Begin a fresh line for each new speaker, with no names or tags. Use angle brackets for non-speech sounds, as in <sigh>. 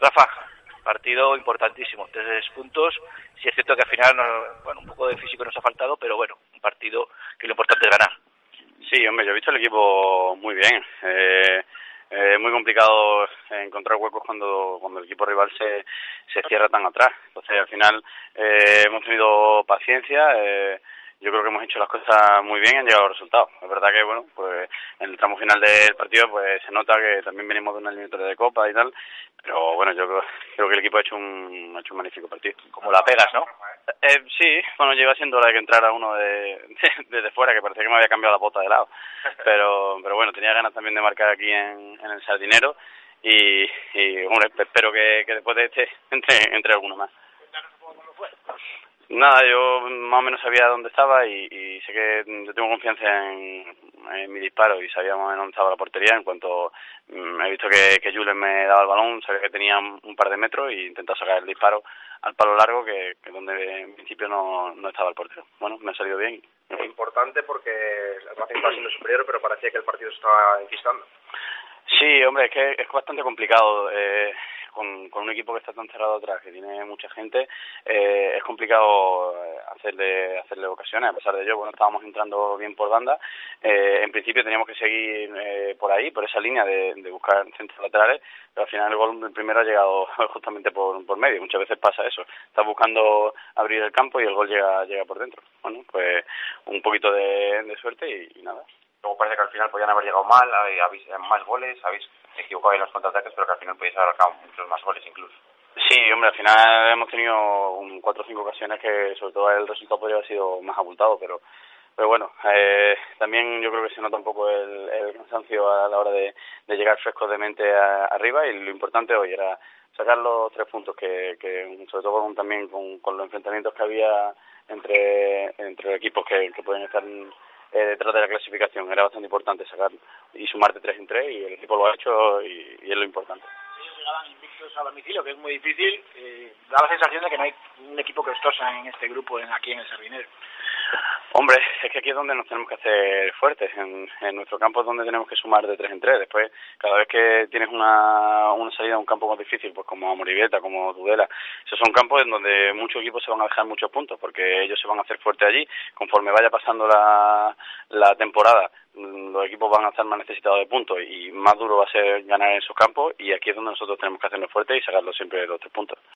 Rafa, partido importantísimo, tres puntos. Si es cierto que al final, bueno, un poco de físico nos ha faltado, pero bueno, un partido que lo importante es ganar.
Sí, hombre, yo he visto el equipo muy bien. Eh, es muy complicado encontrar huecos cuando, cuando el equipo rival se, se cierra tan atrás. Entonces, al final, eh, hemos tenido paciencia. Eh, yo creo que hemos hecho las cosas muy bien y han llegado los resultados. Es verdad que, bueno, pues en el tramo final del partido pues se nota que también venimos de una eliminatoria de Copa y tal, pero bueno, yo creo, creo que el equipo ha hecho un, ha hecho un magnífico partido.
Como la pegas, ¿no?
Eh, sí, bueno, lleva siendo hora de que entrara uno de, <laughs> desde fuera, que parecía que me había cambiado la bota de lado, pero, pero bueno, tenía ganas también de marcar aquí en, en el Sardinero y, y hombre, espero que, que después de este <laughs> entre, entre alguno más. Nada, yo más o menos sabía dónde estaba y, y sé que yo tengo confianza en, en, mi disparo y sabía más o menos dónde estaba la portería. En cuanto mm, he visto que, que Julen me daba el balón, sabía que tenía un par de metros y intenté sacar el disparo al palo largo, que, que donde en principio no, no estaba el portero. Bueno, me ha salido bien.
Es importante porque el Racing está siendo superior, pero parecía que el partido se estaba enquistando.
Sí, hombre, es que es bastante complicado. Eh, con, con un equipo que está tan cerrado atrás, que tiene mucha gente, eh, es complicado hacerle hacerle ocasiones. A pesar de ello, bueno, estábamos entrando bien por banda. Eh, en principio teníamos que seguir eh, por ahí, por esa línea de, buscar centros laterales, pero al final el gol primero ha llegado <laughs> justamente por, por medio. Muchas veces pasa eso. Estás buscando abrir el campo y el gol llega llega por dentro. Bueno, pues un poquito de, suerte y nada.
Luego parece que al final podían haber llegado mal, habéis más goles, habéis equivocado en los contraataques, pero que al final podéis haber marcado muchos más goles incluso.
Sí, hombre, al final hemos tenido un, cuatro o cinco ocasiones que sobre todo el resultado podría haber sido más abultado, pero pero bueno, eh, también yo creo que se nota un poco el, el cansancio a la hora de, de llegar frescos de mente a, arriba y lo importante hoy era sacar los tres puntos que, que sobre todo con, también con, con los enfrentamientos que había entre entre equipos que, que pueden estar eh, detrás de la clasificación. Era bastante importante sacar y sumarte tres en tres y el equipo lo ha hecho y, y es lo importante.
Ellos llegaban invictos a domicilio, que es muy difícil. Eh, da la sensación de que no hay un equipo que en este grupo en, aquí en el Sardinero.
Hombre, es que aquí es donde nos tenemos que hacer fuertes. En, nuestro campo es donde tenemos que sumar de tres en tres. Después, cada vez que tienes una, una salida a un campo más difícil, pues como Amorivieta, como Tudela, esos son campos en donde muchos equipos se van a dejar muchos puntos, porque ellos se van a hacer fuertes allí. Conforme vaya pasando la, temporada, los equipos van a estar más necesitados de puntos y más duro va a ser ganar en esos campos y aquí es donde nosotros tenemos que hacernos fuertes y sacarlos siempre los tres puntos.